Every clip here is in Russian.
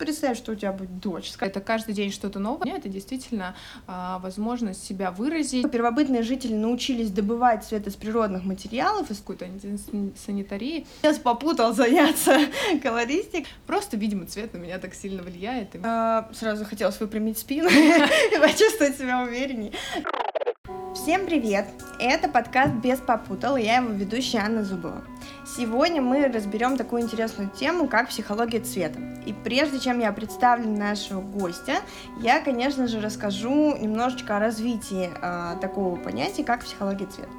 представь, что у тебя будет дочь. Это каждый день что-то новое. Это действительно а, возможность себя выразить. Первобытные жители научились добывать цвет из природных материалов, из какой-то санитарии. Сейчас попутал заняться колористик. Просто, видимо, цвет на меня так сильно влияет. А, сразу хотелось выпрямить спину и почувствовать себя увереннее. Всем привет! Это подкаст «Без попутал», я его ведущая Анна Зубова. Сегодня мы разберем такую интересную тему, как психология цвета. И прежде чем я представлю нашего гостя, я, конечно же, расскажу немножечко о развитии э, такого понятия, как психология цвета.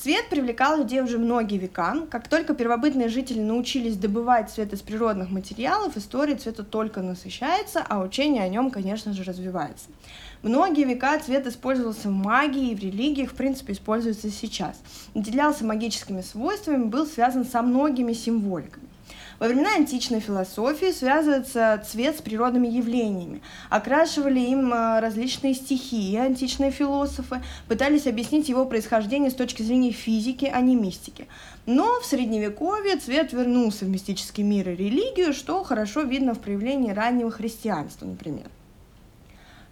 Цвет привлекал людей уже многие века. Как только первобытные жители научились добывать цвет из природных материалов, история цвета только насыщается, а учение о нем, конечно же, развивается. Многие века цвет использовался в магии и в религиях, в принципе, используется сейчас. Наделялся магическими свойствами, был связан со многими символиками. Во времена античной философии связывается цвет с природными явлениями. Окрашивали им э, различные стихии. Античные философы пытались объяснить его происхождение с точки зрения физики, а не мистики. Но в средневековье цвет вернулся в мистический мир и религию, что хорошо видно в проявлении раннего христианства, например.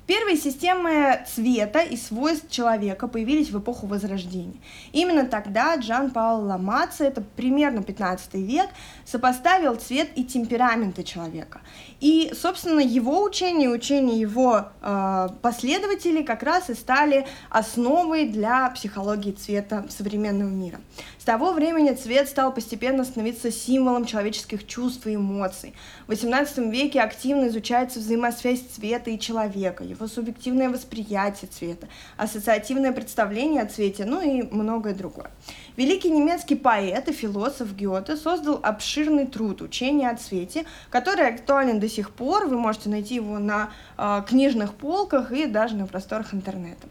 Первые системы цвета и свойств человека появились в эпоху Возрождения. Именно тогда Джан Паул Ламаца, это примерно 15 век, сопоставил цвет и темпераменты человека. И, собственно, его учение учение его э, последователей как раз и стали основой для психологии цвета современного мира. С того времени цвет стал постепенно становиться символом человеческих чувств и эмоций. В XVIII веке активно изучается взаимосвязь цвета и человека, его субъективное восприятие цвета, ассоциативное представление о цвете, ну и многое другое. Великий немецкий поэт и философ Гёте создал обширный труд «Учение о цвете», который актуален до сих пор. Вы можете найти его на э, книжных полках и даже на просторах интернета.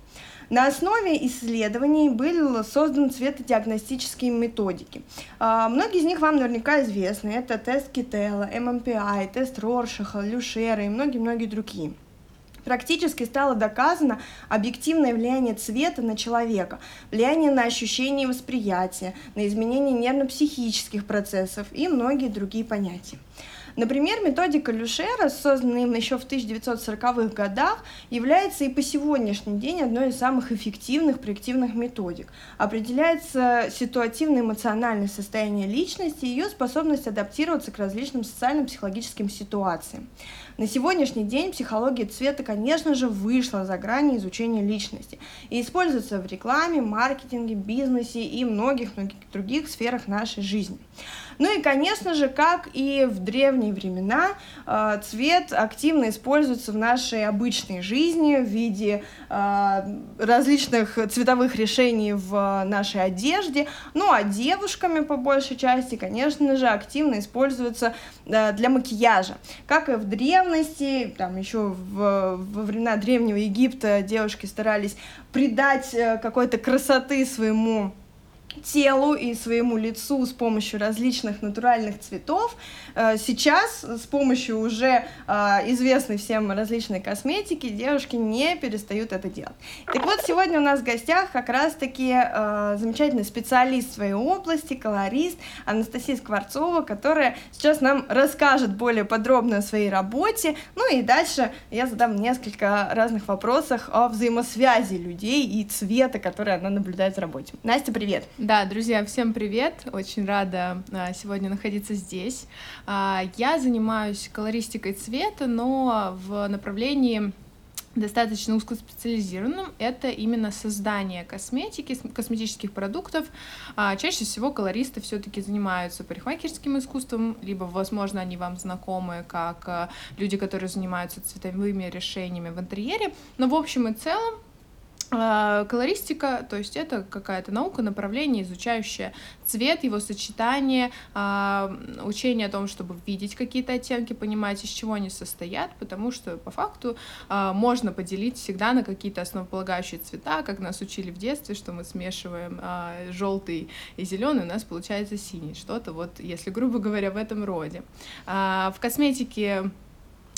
На основе исследований были созданы цветодиагностические методики. А, многие из них вам наверняка известны. Это тест Кителла, ММПИ, тест Роршаха, Люшера и многие-многие другие. Практически стало доказано объективное влияние цвета на человека, влияние на ощущение восприятия, на изменение нервно-психических процессов и многие другие понятия. Например, методика Люшера, созданная им еще в 1940-х годах, является и по сегодняшний день одной из самых эффективных проективных методик. Определяется ситуативно-эмоциональное состояние личности и ее способность адаптироваться к различным социально-психологическим ситуациям. На сегодняшний день психология цвета, конечно же, вышла за грани изучения личности и используется в рекламе, маркетинге, бизнесе и многих-многих других сферах нашей жизни. Ну и, конечно же, как и в древние времена, э, цвет активно используется в нашей обычной жизни в виде э, различных цветовых решений в нашей одежде. Ну а девушками, по большей части, конечно же, активно используется э, для макияжа. Как и в древности, там еще в, во времена Древнего Египта девушки старались придать какой-то красоты своему телу и своему лицу с помощью различных натуральных цветов. Э, сейчас с помощью уже э, известной всем различной косметики девушки не перестают это делать. Так вот, сегодня у нас в гостях как раз-таки э, замечательный специалист своей области, колорист Анастасия Скворцова, которая сейчас нам расскажет более подробно о своей работе. Ну и дальше я задам несколько разных вопросов о взаимосвязи людей и цвета, который она наблюдает в работе. Настя, привет! Да, друзья, всем привет! Очень рада а, сегодня находиться здесь. А, я занимаюсь колористикой цвета, но в направлении достаточно узкоспециализированным. Это именно создание косметики, косметических продуктов. А, чаще всего колористы все-таки занимаются парикмахерским искусством, либо, возможно, они вам знакомы как люди, которые занимаются цветовыми решениями в интерьере. Но в общем и целом колористика, то есть это какая-то наука, направление, изучающее цвет, его сочетание, а, учение о том, чтобы видеть какие-то оттенки, понимать, из чего они состоят, потому что по факту а, можно поделить всегда на какие-то основополагающие цвета, как нас учили в детстве, что мы смешиваем желтый и зеленый, у нас получается синий, что-то вот, если грубо говоря, в этом роде. В косметике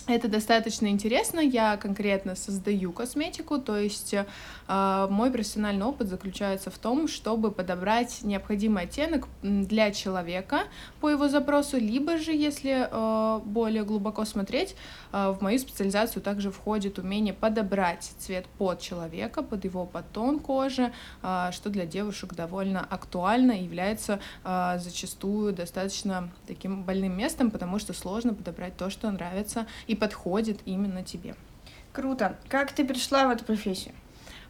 это достаточно интересно. Я конкретно создаю косметику, то есть э, мой профессиональный опыт заключается в том, чтобы подобрать необходимый оттенок для человека по его запросу, либо же, если э, более глубоко смотреть, э, в мою специализацию также входит умение подобрать цвет под человека, под его подтон кожи, э, что для девушек довольно актуально и является э, зачастую достаточно таким больным местом, потому что сложно подобрать то, что нравится и подходит именно тебе. Круто. Как ты пришла в эту профессию?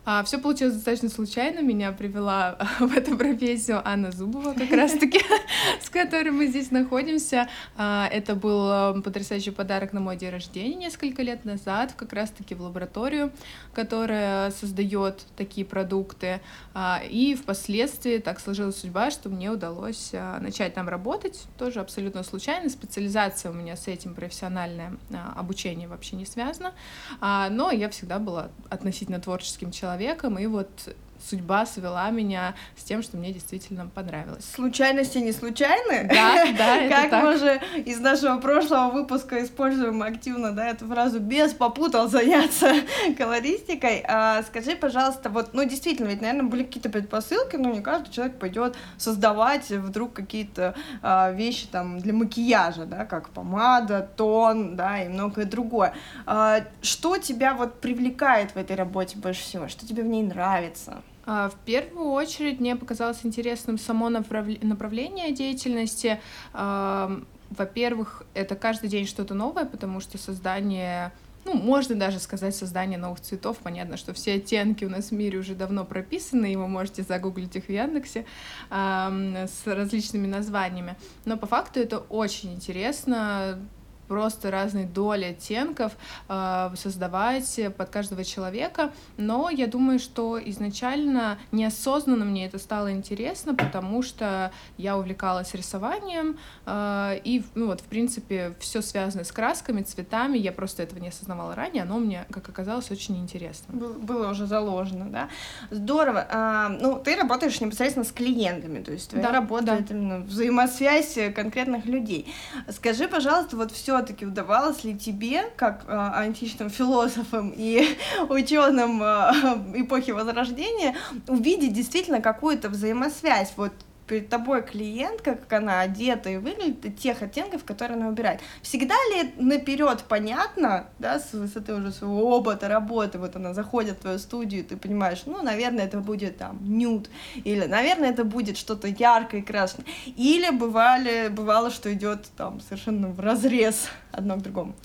А, все получилось достаточно случайно. Меня привела в эту профессию Анна Зубова, как раз-таки, с которой мы здесь находимся. А, это был э, потрясающий подарок на мой день рождения несколько лет назад, как раз-таки в лабораторию, которая создает такие продукты. А, и впоследствии так сложилась судьба, что мне удалось а, начать там работать, тоже абсолютно случайно. Специализация у меня с этим профессиональное а, обучение вообще не связано. А, но я всегда была относительно творческим человеком человеком, и вот судьба свела меня с тем, что мне действительно понравилось. Случайности не случайны? Да, да, Как так. мы же из нашего прошлого выпуска используем активно, да, эту фразу «без попутал заняться колористикой». А, скажи, пожалуйста, вот, ну, действительно, ведь, наверное, были какие-то предпосылки, но не каждый человек пойдет создавать вдруг какие-то а, вещи там для макияжа, да, как помада, тон, да, и многое другое. А, что тебя вот привлекает в этой работе больше всего? Что тебе в ней нравится? А, в первую очередь мне показалось интересным само направление деятельности. Во-первых, это каждый день что-то новое, потому что создание ну, можно даже сказать создание новых цветов. Понятно, что все оттенки у нас в мире уже давно прописаны, и вы можете загуглить их в Яндексе с различными названиями. Но по факту это очень интересно просто разные доли оттенков э, создавать под каждого человека, но я думаю, что изначально неосознанно мне это стало интересно, потому что я увлекалась рисованием, э, и, ну вот, в принципе, все связано с красками, цветами, я просто этого не осознавала ранее, оно мне, как оказалось, очень интересно. Было уже заложено, да? Здорово. А, ну, ты работаешь непосредственно с клиентами, то есть твоя да, работа да. это именно взаимосвязь конкретных людей. Скажи, пожалуйста, вот все все-таки удавалось ли тебе, как э, античным философам и ученым э, эпохи Возрождения, увидеть действительно какую-то взаимосвязь? Вот перед тобой клиентка, как она одета и выглядит, и тех оттенков, которые она убирает. Всегда ли наперед понятно, да, с высоты уже своего опыта работы, вот она заходит в твою студию, ты понимаешь, ну, наверное, это будет там нюд, или, наверное, это будет что-то яркое и красное, или бывали, бывало, что идет там совершенно в разрез одно к другому.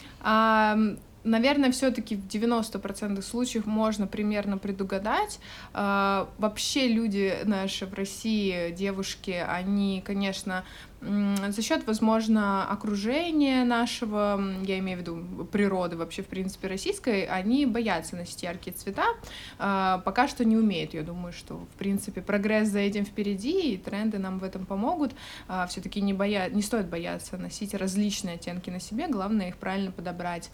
Наверное, все-таки в 90% случаев можно примерно предугадать. А, вообще люди наши в России, девушки, они, конечно, за счет, возможно, окружения нашего, я имею в виду природы вообще, в принципе, российской, они боятся носить яркие цвета, а, пока что не умеют. Я думаю, что, в принципе, прогресс за этим впереди, и тренды нам в этом помогут. А, Все-таки не, боя... не стоит бояться носить различные оттенки на себе, главное их правильно подобрать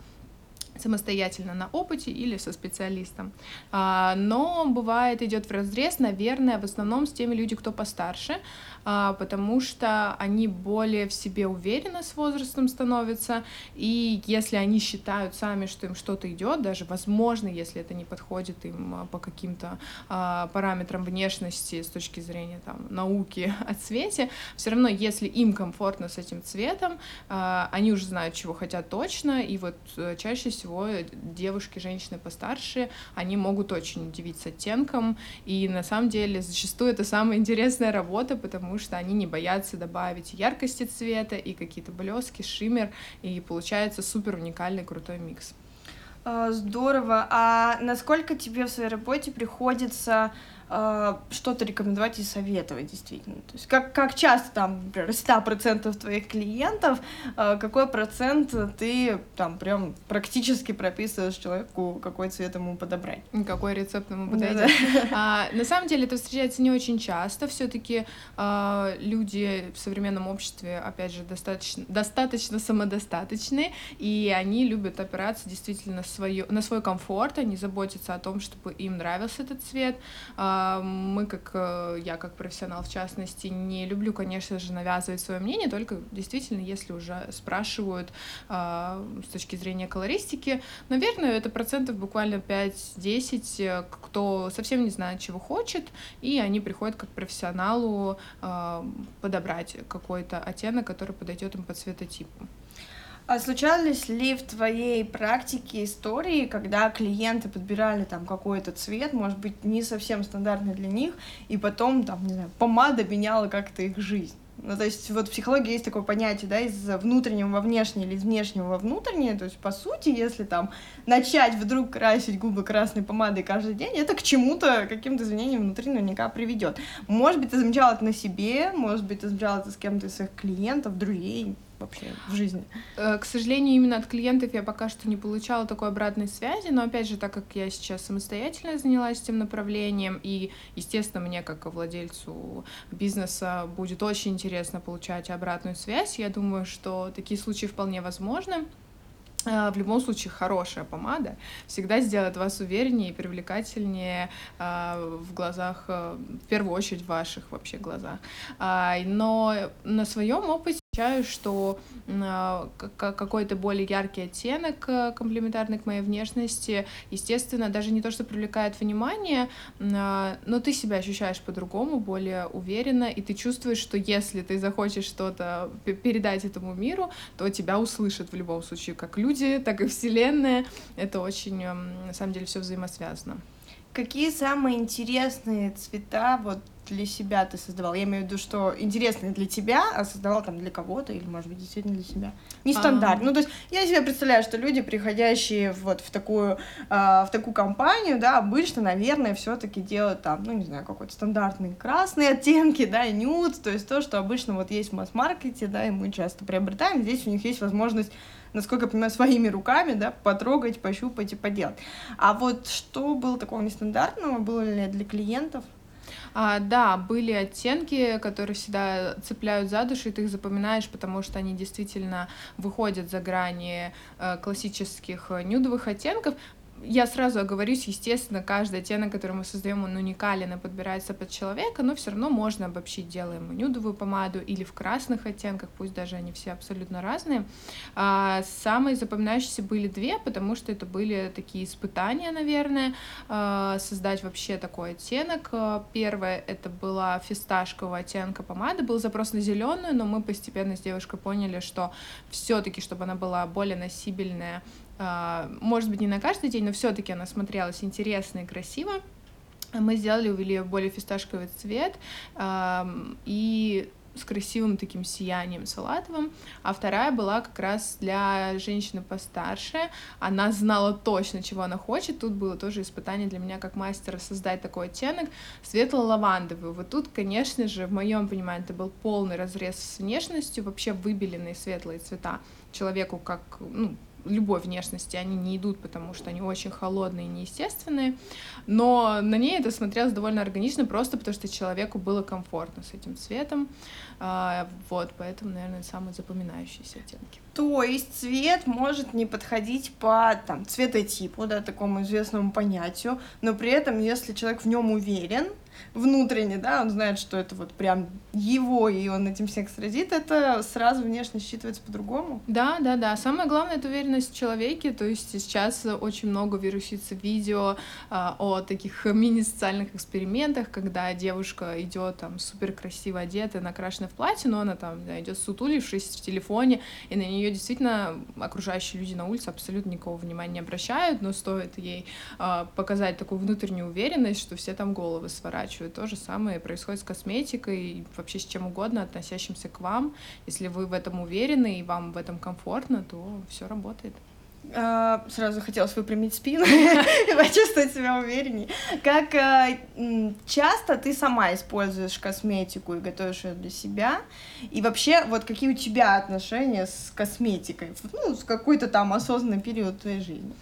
самостоятельно на опыте или со специалистом. А, но бывает идет в разрез, наверное, в основном с теми людьми, кто постарше, а, потому что они более в себе уверены с возрастом становятся, и если они считают сами, что им что-то идет, даже возможно, если это не подходит им а, по каким-то параметрам внешности с точки зрения там, науки о цвете, все равно, если им комфортно с этим цветом, они уже знают, чего хотят точно, и вот э, чаще всего девушки, женщины постарше, они могут очень удивить с оттенком, и на самом деле зачастую это самая интересная работа, потому что они не боятся добавить яркости цвета и какие-то блески, шиммер, и получается супер уникальный крутой микс. А, здорово. А насколько тебе в своей работе приходится э, что-то рекомендовать и советовать действительно. То есть как, как часто там, например, из 100% твоих клиентов, э, какой процент ты там прям практически прописываешь человеку, какой цвет ему подобрать? Какой рецепт ему подойдет. Да, да. А, на самом деле это встречается не очень часто. Все-таки а, люди в современном обществе, опять же, достаточно, достаточно самодостаточны, и они любят опираться действительно свое, на свой комфорт, они заботятся о том, чтобы им нравился этот цвет. А, А, мы, как э, я, как профессионал в частности, не люблю, конечно же, навязывать свое мнение, только действительно, если уже спрашивают а, с точки зрения колористики, наверное, это процентов буквально 5-10, э, кто совсем не знает, чего хочет, и они приходят как профессионалу а, подобрать какой-то оттенок, который подойдет им по цветотипу. А случались ли в твоей практике истории, когда клиенты подбирали там какой-то цвет, может быть, не совсем стандартный для них, и потом, там, не знаю, помада меняла как-то их жизнь? Ну, то есть вот в психологии есть такое понятие, да, из внутреннего во внешнее или из внешнего во внутреннее, то есть, по сути, если там начать вдруг красить губы красной помадой каждый день, это к чему-то, каким-то изменениям внутри наверняка приведет. Может быть, ты замечал это на себе, может быть, ты замечал это с кем-то из своих клиентов, друзей, вообще в жизни? Э, к сожалению, именно от клиентов я пока что не получала такой обратной связи, но опять же, так как я сейчас самостоятельно занялась этим направлением, и, естественно, мне как владельцу бизнеса будет очень интересно получать обратную связь, я думаю, что такие случаи вполне возможны. Э, в любом случае, хорошая помада всегда сделает вас увереннее и привлекательнее э, в глазах, в первую очередь в ваших вообще глазах. Но на своем опыте замечаю, что а, какой-то более яркий оттенок э, комплементарный к моей внешности, естественно, даже не то, что привлекает внимание, а, но ты себя ощущаешь по-другому, более уверенно, и ты чувствуешь, что если ты захочешь что-то передать этому миру, то тебя услышат в любом случае, как люди, так и Вселенная. Это очень, на самом деле, все взаимосвязано. Какие самые интересные цвета вот для себя ты создавал? Я имею в виду, что интересные для тебя, а создавал там для кого-то или, может быть, действительно для себя. Не стандарт. А... Ну, то есть я себе представляю, что люди, приходящие вот в такую, э, в такую компанию, да, обычно, наверное, все таки делают там, ну, не знаю, какой-то стандартный красные оттенки, да, и нюд, то есть то, что обычно вот есть в масс-маркете, да, и мы часто приобретаем, здесь у них есть возможность насколько я понимаю, своими руками, да, потрогать, пощупать и поделать. А вот что было такого нестандартного, было ли для клиентов? А, да, были оттенки, которые всегда цепляют за душу, и ты их запоминаешь, потому что они действительно выходят за грани э, классических нюдовых оттенков я сразу оговорюсь, естественно, каждый оттенок, который мы создаем, он уникален и подбирается под человека, но все равно можно обобщить, делаем нюдовую помаду или в красных оттенках, пусть даже они все абсолютно разные. А, самые запоминающиеся были две, потому что это были такие испытания, наверное, а, создать вообще такой оттенок. Первое это была фисташкового оттенка помады, был запрос на зеленую, но мы постепенно с девушкой поняли, что все-таки, чтобы она была более носибельная, а, может быть, не на каждый день, но все-таки она смотрелась интересно и красиво. Мы сделали, увели ее в более фисташковый цвет и с красивым таким сиянием салатовым, а вторая была как раз для женщины постарше. Она знала точно, чего она хочет. Тут было тоже испытание для меня как мастера создать такой оттенок светло-лавандовый. Вот тут, конечно же, в моем понимании это был полный разрез с внешностью, вообще выбеленные светлые цвета человеку как ну, любой внешности, они не идут, потому что они очень холодные и неестественные, но на ней это смотрелось довольно органично, просто потому что человеку было комфортно с этим цветом, а, вот, поэтому, наверное, самые запоминающиеся оттенки. То есть цвет может не подходить по там, цветотипу, да, такому известному понятию, но при этом, если человек в нем уверен, внутренне, да, он знает, что это вот прям его, и он этим всех сразит, это сразу внешне считывается по-другому. Да, да, да. Самое главное — это уверенность в человеке, то есть сейчас очень много вирусится видео а, о таких мини-социальных экспериментах, когда девушка идет там супер красиво одетая, накрашенная в платье, но она там да, идет сутулившись в телефоне, и на нее действительно окружающие люди на улице абсолютно никакого внимания не обращают, но стоит ей а, показать такую внутреннюю уверенность, что все там головы сворачивают переворачивают. То же самое происходит с косметикой вообще с чем угодно, относящимся к вам. Если вы в этом уверены и вам в этом комфортно, то все работает. А, сразу хотелось выпрямить спину и почувствовать себя увереннее. Как а, часто ты сама используешь косметику и готовишь ее для себя? И вообще, вот какие у тебя отношения с косметикой? Ну, с какой-то там осознанный период твоей жизни?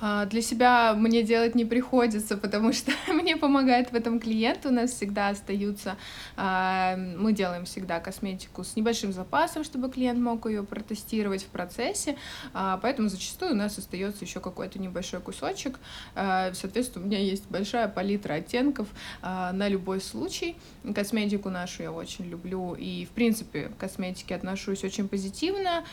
А, для себя мне делать не приходится, потому что мне помогает в этом клиент. У нас всегда остаются, а, мы делаем всегда косметику с небольшим запасом, чтобы клиент мог ее протестировать в процессе, а, поэтому зачастую у нас остается еще какой-то небольшой кусочек. Соответственно, у меня есть большая палитра оттенков на любой случай. Косметику нашу я очень люблю и, в принципе, к косметике отношусь очень позитивно.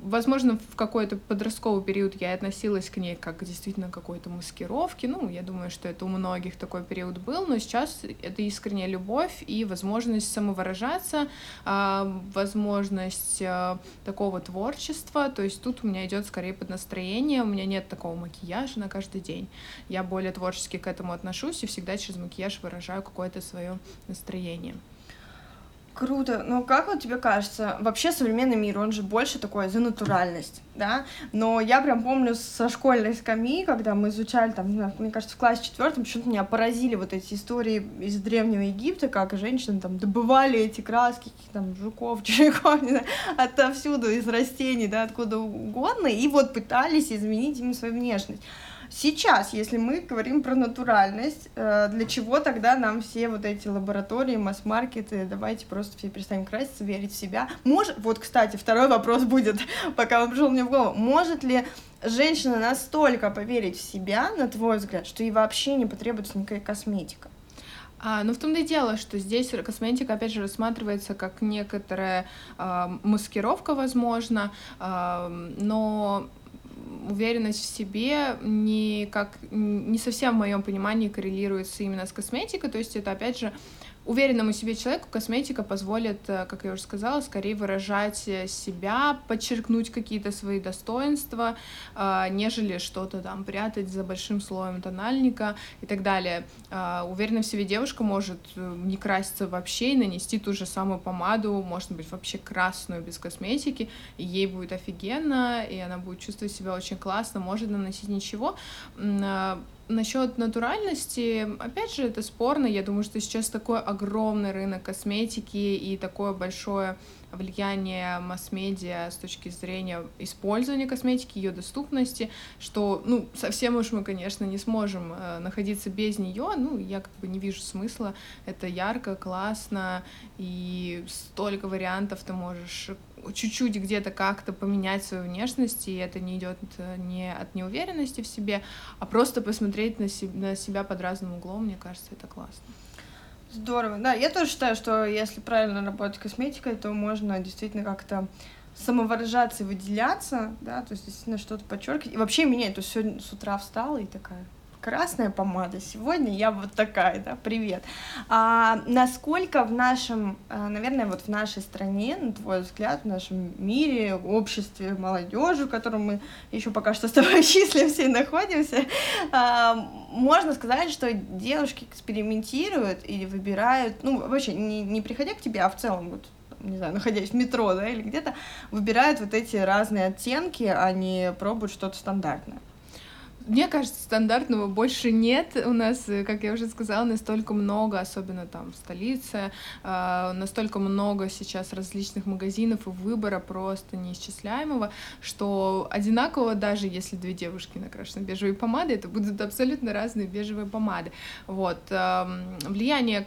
Возможно, в какой-то подростковый период я относилась к ней как действительно какой-то маскировки. Ну, я думаю, что это у многих такой период был, но сейчас это искренняя любовь и возможность самовыражаться, а, возможность а, такого творчества. То есть тут у меня идет скорее под настроение, у меня нет такого макияжа на каждый день. Я более творчески к этому отношусь и всегда через макияж выражаю какое-то свое настроение. Круто. Ну, как вот тебе кажется, вообще современный мир, он же больше такой за натуральность, да? Но я прям помню со школьной скамьи, когда мы изучали, там, мне кажется, в классе четвертом, почему-то меня поразили вот эти истории из Древнего Египта, как женщины там добывали эти краски, там, жуков, червяков, не знаю, отовсюду, из растений, да, откуда угодно, и вот пытались изменить им свою внешность. Сейчас, если мы говорим про натуральность, э, для чего тогда нам все вот эти лаборатории, масс-маркеты, давайте просто все перестанем краситься, верить в себя. Может, вот, кстати, второй вопрос будет, пока он пришел мне в голову. Может ли женщина настолько поверить в себя, на твой взгляд, что ей вообще не потребуется никакая косметика? А, ну, в том-то и дело, что здесь косметика, опять же, рассматривается как некоторая э, маскировка, возможно, э, но уверенность в себе не, как, не совсем в моем понимании коррелируется именно с косметикой, то есть это, опять же, уверенному себе человеку косметика позволит, э, как я уже сказала, скорее выражать э, себя, подчеркнуть какие-то свои достоинства, э, нежели что-то там прятать за большим слоем тональника и так далее. Уверенная в себе девушка может не краситься вообще и нанести ту же самую помаду, может быть, вообще красную без косметики, и ей будет офигенно, и она будет чувствовать себя очень классно, может наносить ничего Насчет натуральности, опять же, это спорно. Я думаю, что сейчас такой огромный рынок косметики и такое большое влияние масс-медиа с точки зрения использования косметики, ее доступности, что, ну, совсем уж мы, конечно, не сможем э, находиться без нее, ну, я как бы не вижу смысла, это ярко, классно, и столько вариантов ты можешь чуть-чуть где-то как-то поменять свою внешность, и это не идет э, не от неуверенности в себе, а просто посмотреть на, себя, на себя под разным углом, мне кажется, это классно. Здорово. Да, я тоже считаю, что если правильно работать косметикой, то можно действительно как-то самовыражаться и выделяться, да, то есть действительно что-то подчеркивать. И вообще меня это сегодня с утра встала и такая, красная помада, сегодня я вот такая, да, привет. А, насколько в нашем, а, наверное, вот в нашей стране, на твой взгляд, в нашем мире, обществе, молодежи, в котором мы еще пока что с тобой числимся и находимся, а, можно сказать, что девушки экспериментируют или выбирают, ну, вообще, не, не приходя к тебе, а в целом вот не знаю, находясь в метро, да, или где-то, выбирают вот эти разные оттенки, а не пробуют что-то стандартное. Мне кажется, стандартного больше нет. У нас, э, как я уже сказала, настолько много, особенно там в столице, э, настолько много сейчас различных магазинов и выбора просто неисчисляемого, что одинаково даже если две девушки накрашены бежевой помадой, это будут абсолютно разные бежевые помады. Вот. Влияние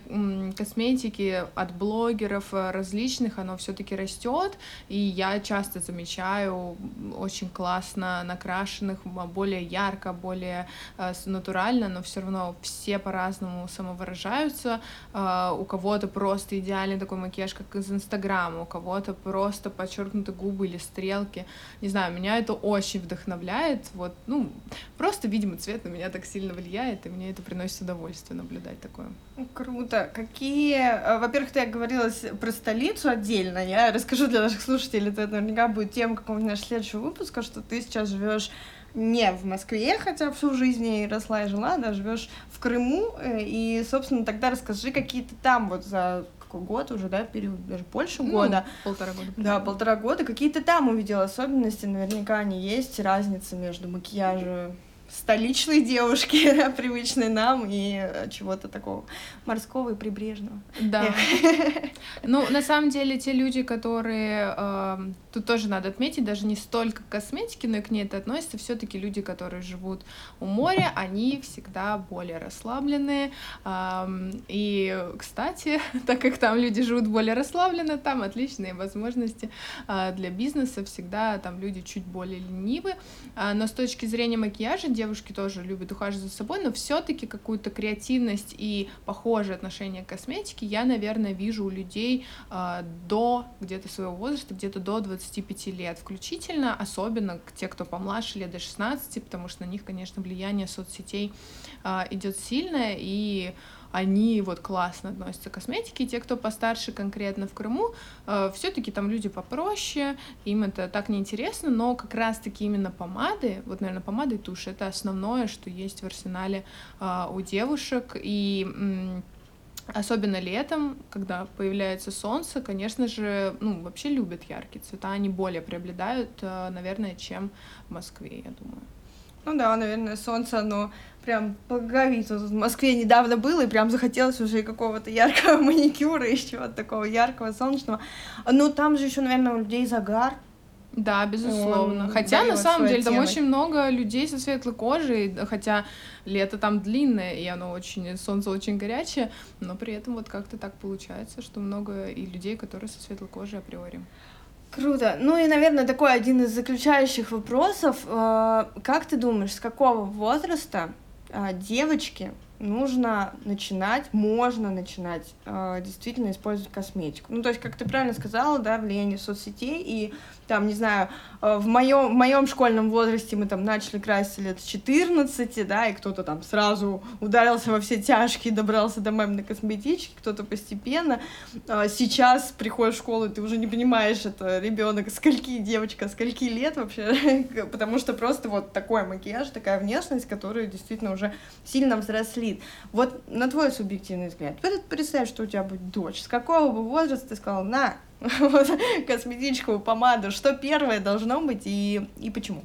косметики от блогеров различных, оно все-таки растет, и я часто замечаю очень классно накрашенных, более ярко более э, натурально, но все равно все по-разному самовыражаются. Э, у кого-то просто идеальный такой макияж, как из Инстаграма, у кого-то просто подчеркнуты губы или стрелки. Не знаю, меня это очень вдохновляет. Вот, ну, просто, видимо, цвет на меня так сильно влияет, и мне это приносит удовольствие наблюдать такое. Круто. Какие... Э, во-первых, ты говорила про столицу отдельно. Я расскажу для наших слушателей, это наверняка будет тема какого-нибудь нашего следующего выпуска, что ты сейчас живешь не в Москве, хотя всю жизнь и росла и жила, да, живешь в Крыму, э, и, собственно, тогда расскажи какие-то там вот за какой год уже, да, период, даже больше ну, года. полтора года. Да, полтора года. Какие-то там увидела особенности, наверняка они есть, разница между макияжем столичной девушки, привычной нам, и э, чего-то такого морского и прибрежного. Да. Ну, на самом деле, те люди, которые... Э, тут тоже надо отметить, даже не столько косметики, но и к ней это относится, все таки люди, которые живут у моря, они всегда более расслабленные. Э, и, кстати, так как там люди живут более расслабленно, там отличные возможности э, для бизнеса, всегда там люди чуть более ленивы. Э, но с точки зрения макияжа, девушки тоже любят ухаживать за собой, но все-таки какую-то креативность и похожее отношение к косметике я, наверное, вижу у людей э, до где-то своего возраста, где-то до 25 лет. Включительно, особенно те, кто помладше, лет до 16, потому что на них, конечно, влияние соцсетей э, идет сильное, и они вот классно относятся к косметике. те, кто постарше конкретно в Крыму, э, все-таки там люди попроще, им это так неинтересно, но как раз-таки именно помады, вот, наверное, помады и тушь, это основное, что есть в арсенале э, у девушек, и м- Особенно летом, когда появляется солнце, конечно же, ну, вообще любят яркие цвета, они более преобладают, э, наверное, чем в Москве, я думаю. Ну да, наверное, солнце, оно прям. Вот в Москве недавно было, и прям захотелось уже и какого-то яркого маникюра, и чего-то такого яркого, солнечного. Но там же еще, наверное, у людей загар. Да, безусловно. Он хотя на самом деле оттенок. там очень много людей со светлой кожей, хотя лето там длинное, и оно очень, солнце очень горячее, но при этом вот как-то так получается, что много и людей, которые со светлой кожей априори. Круто. Ну и, наверное, такой один из заключающих вопросов. Э, как ты думаешь, с какого возраста девочки нужно начинать, можно начинать э, действительно использовать косметику. Ну, то есть, как ты правильно сказала, да, влияние соцсетей и там, не знаю, э, в моем, в моем школьном возрасте мы там начали краситься лет с 14, да, и кто-то там сразу ударился во все тяжкие, добрался до маминой косметички, кто-то постепенно. А сейчас приходишь в школу, и ты уже не понимаешь, это ребенок скольки, девочка, скольки лет вообще, потому что просто вот такой макияж, такая внешность, которая действительно уже сильно взрослит. Вот на твой субъективный взгляд, представь, что у тебя будет дочь, с какого бы возраста ты сказал, на, косметичку, помаду, что первое должно быть и, и почему?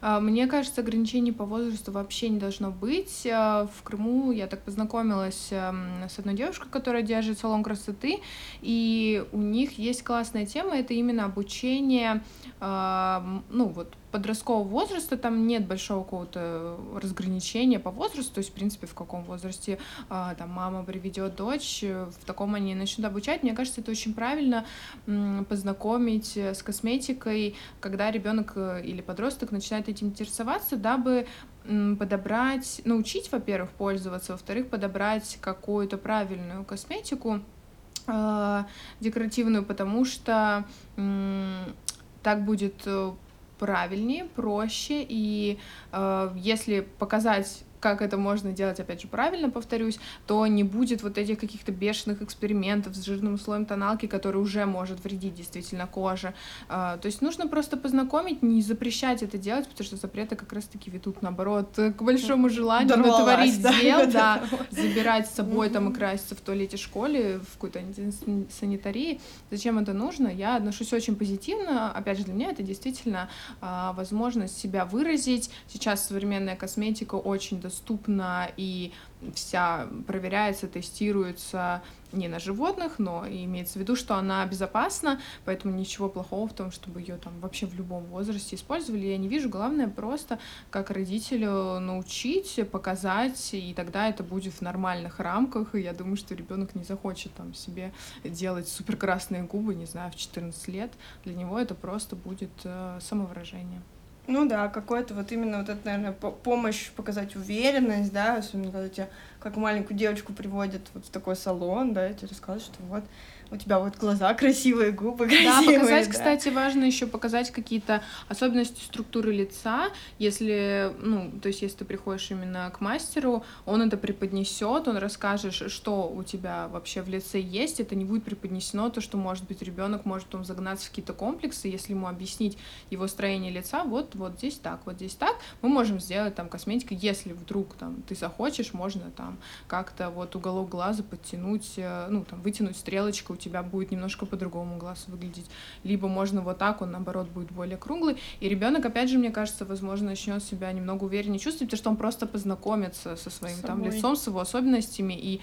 А, мне кажется, ограничений по возрасту вообще не должно быть. А, в Крыму я так познакомилась эм, с одной девушкой, которая держит салон красоты, и у них есть классная тема, это именно обучение, ну вот, подросткового возраста там нет большого какого-то разграничения по возрасту, то есть, в принципе, в каком возрасте а, там мама приведет дочь, в таком они начнут обучать. Мне кажется, это очень правильно познакомить с косметикой, когда ребенок э, или подросток начинает этим интересоваться, дабы подобрать, научить, во-первых, пользоваться, во-вторых, подобрать какую-то правильную косметику, э, декоративную, потому что так будет э, правильнее, проще, и э, если показать как это можно делать, опять же, правильно, повторюсь, то не будет вот этих каких-то бешеных экспериментов с жирным слоем тоналки, который уже может вредить действительно коже. А, то есть нужно просто познакомить, не запрещать это делать, потому что запреты как раз-таки ведут, наоборот, к большому желанию Дорвалась, натворить да, дел, да, забирать с собой там и краситься в туалете школе, в какой-то санитарии. Зачем это нужно? Я отношусь очень позитивно. Опять же, для меня это действительно а, возможность себя выразить. Сейчас современная косметика очень доступна доступна и вся проверяется, тестируется не на животных, но имеется в виду, что она безопасна, поэтому ничего плохого в том, чтобы ее там вообще в любом возрасте использовали, я не вижу. Главное просто как родителю научить, показать, и тогда это будет в нормальных рамках, и я думаю, что ребенок не захочет там себе делать супер красные губы, не знаю, в 14 лет. Для него это просто будет э, самовыражение. Ну да, какой-то вот именно вот это, наверное, помощь показать уверенность, да, особенно когда тебя как маленькую девочку приводят вот в такой салон, да, и тебе рассказывают, что вот у тебя вот глаза красивые, губы красивые. Да, показать, да. кстати, важно еще показать какие-то особенности структуры лица, если, ну, то есть если ты приходишь именно к мастеру, он это преподнесет, он расскажет, что у тебя вообще в лице есть, это не будет преподнесено, то, что, может быть, ребенок может там загнаться в какие-то комплексы, если ему объяснить его строение лица, вот, вот здесь так, вот здесь так, мы можем сделать там косметика, если вдруг там ты захочешь, можно там как-то вот уголок глаза подтянуть, э, ну, там, вытянуть стрелочку у тебя будет немножко по-другому глаз выглядеть, либо можно вот так, он наоборот будет более круглый, и ребенок, опять же, мне кажется, возможно, начнет себя немного увереннее чувствовать, потому что он просто познакомится со своим там лицом, с его особенностями, и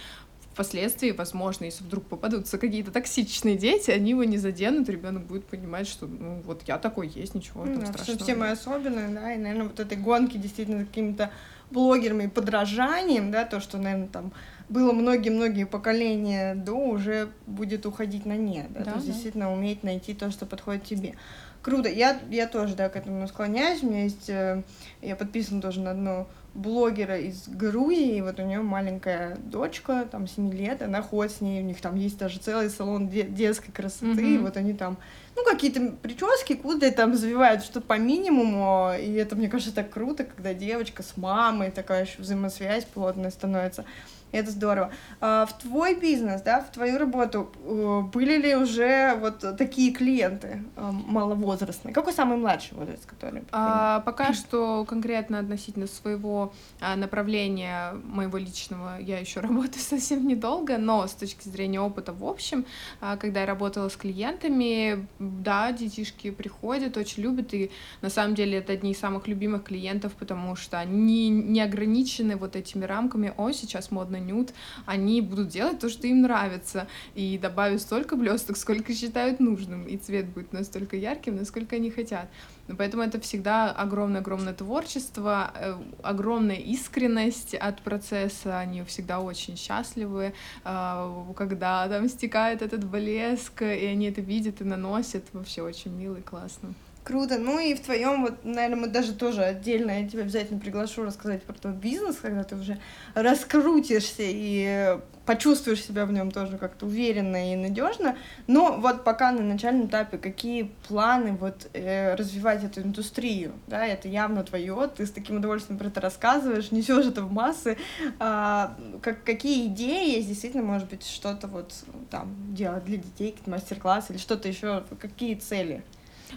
впоследствии, возможно, если вдруг попадутся какие-то токсичные дети, они его не заденут, ребенок будет понимать, что ну вот я такой есть, ничего ну, там страшного. Все мы особенные, да, и, наверное, вот этой гонки действительно какими-то блогерами и подражанием, да, то, что, наверное, там было многие-многие поколения до, уже будет уходить на нет, да, да то есть да. действительно уметь найти то, что подходит тебе. Круто, я, я тоже, да, к этому склоняюсь, у меня есть, э, я подписана тоже на одну блогера из Грузии, вот у нее маленькая дочка, там, 7 лет, она ходит с ней, у них там есть даже целый салон де- детской красоты, mm-hmm. и вот они там, ну, какие-то прически куда-то там завивают что-то по минимуму, и это, мне кажется, так круто, когда девочка с мамой, такая еще взаимосвязь плотная становится это здорово. А, в твой бизнес, да, в твою работу э, были ли уже вот такие клиенты э, маловозрастные? Какой самый младший возраст, который? А, пока что конкретно относительно своего а, направления моего личного я еще работаю совсем недолго, но с точки зрения опыта в общем, а, когда я работала с клиентами, да, детишки приходят, очень любят, и на самом деле это одни из самых любимых клиентов, потому что они не ограничены вот этими рамками, о, сейчас модно нюд, они будут делать то, что им нравится, и добавят столько блесток, сколько считают нужным, и цвет будет настолько ярким, насколько они хотят. Но поэтому это всегда огромное-огромное творчество, э, огромная искренность от процесса, они всегда очень счастливы, э, когда там стекает этот блеск, и они это видят и наносят, вообще очень мило и классно. Круто. Ну и в твоем, вот, наверное, мы даже тоже отдельно, я тебя обязательно приглашу рассказать про твой бизнес, когда ты уже раскрутишься и почувствуешь себя в нем тоже как-то уверенно и надежно. Но вот пока на начальном этапе, какие планы вот э, развивать эту индустрию? Да, это явно твое, ты с таким удовольствием про это рассказываешь, несешь это в массы. А, как, какие идеи есть, действительно, может быть, что-то вот там делать для детей, какие-то мастер-классы или что-то еще, какие цели?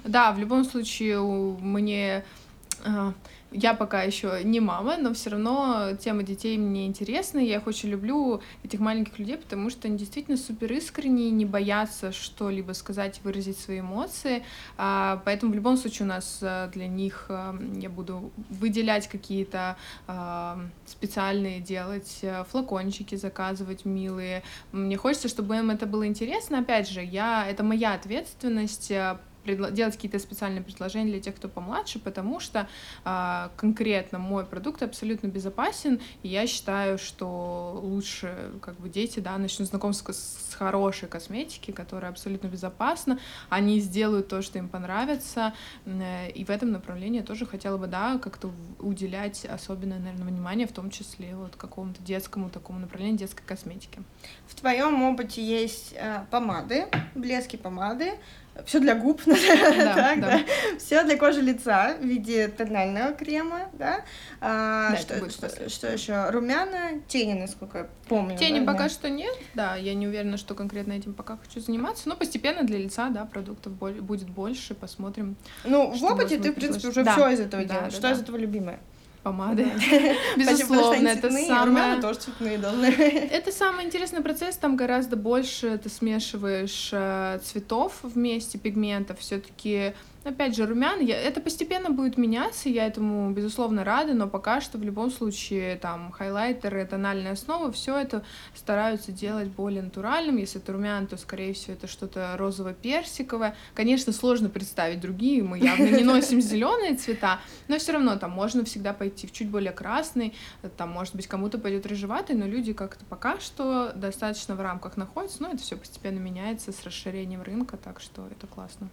Да, в любом случае мне а, я пока еще не мама, но все равно тема детей мне интересна. Я их очень люблю, этих маленьких людей, потому что они действительно супер искренние, не боятся что-либо сказать, выразить свои эмоции. А, поэтому в любом случае у нас а, для них я буду выделять какие-то специальные делать флакончики, заказывать милые. Мне хочется, чтобы им это было интересно. Опять же, я это моя ответственность делать какие-то специальные предложения для тех, кто помладше, потому что а, конкретно мой продукт абсолютно безопасен, и я считаю, что лучше как бы дети, да, начнут знакомство с, с хорошей косметики, которая абсолютно безопасна, они сделают то, что им понравится, и в этом направлении я тоже хотела бы, да, как-то уделять особенное, наверное, внимание, в том числе вот какому-то детскому такому направлению детской косметики. В твоем опыте есть э, помады, блески помады, все для губ, да, так, да. да. все для кожи лица в виде тонального крема, да. А, да что, что, что еще? Румяна, тени, насколько я помню. Тени да, пока да. что нет, да, я не уверена, что конкретно этим пока хочу заниматься, но постепенно для лица, да, продуктов будет больше, посмотрим. Ну, в опыте ты, в принципе, уже да. все из этого да, делаешь. Да, что да. из этого любимое? Помады. Безусловно, это самое... тоже цветные должны. Это самый интересный процесс, там гораздо больше ты смешиваешь э, цветов вместе, пигментов, все таки Опять же, румяна, я, это постепенно будет меняться, я этому, безусловно, рада, но пока что в любом случае там хайлайтеры, тональная основа, все это стараются делать более натуральным. Если это румяна, то, скорее всего, это что-то розово-персиковое. Конечно, сложно представить другие, мы явно не носим зеленые цвета, но все равно там можно всегда пойти в чуть более красный, там, может быть, кому-то пойдет рыжеватый, но люди как-то пока что достаточно в рамках находятся, но это все постепенно меняется с расширением рынка, так что это классно.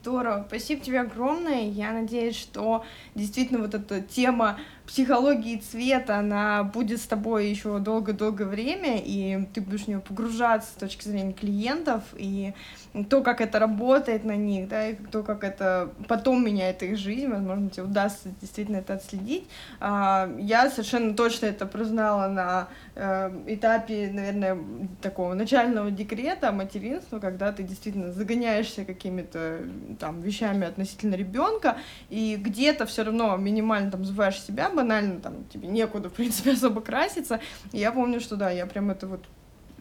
Здорово. Спасибо тебе огромное. Я надеюсь, что действительно вот эта тема психологии цвета, она будет с тобой еще долго-долго время, и ты будешь в нее погружаться с точки зрения клиентов, и то, как это работает на них, да, и то, как это потом меняет их жизнь, возможно, тебе удастся действительно это отследить. А, я совершенно точно это признала на э, этапе, наверное, такого начального декрета, материнства, когда ты действительно загоняешься какими-то там вещами относительно ребенка, и где-то все равно минимально там забываешь себя, банально, там тебе некуда, в принципе, особо краситься. И я помню, что да, я прям это вот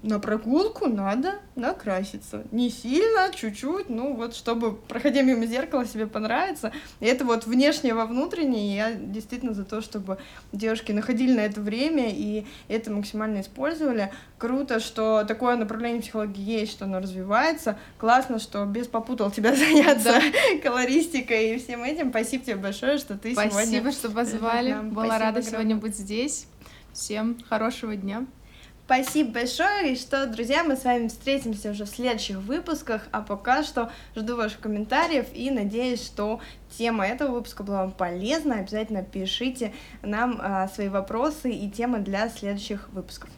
на прогулку надо накраситься. Не сильно, чуть-чуть, ну вот, чтобы, проходя мимо зеркала, себе понравится. И это вот внешнее во внутреннее, я действительно за то, чтобы девушки находили на это время и это максимально использовали. Круто, что такое направление психологии есть, что оно развивается. Классно, что без попутал тебя заняться да. колористикой и всем этим. Спасибо тебе большое, что ты Спасибо, сегодня... Спасибо, что позвали. Была Спасибо рада огромное. сегодня быть здесь. Всем хорошего дня. Спасибо большое, и что, друзья, мы с вами встретимся уже в следующих выпусках, а пока что жду ваших комментариев и надеюсь, что тема этого выпуска была вам полезна. Обязательно пишите нам а, свои вопросы и темы для следующих выпусков.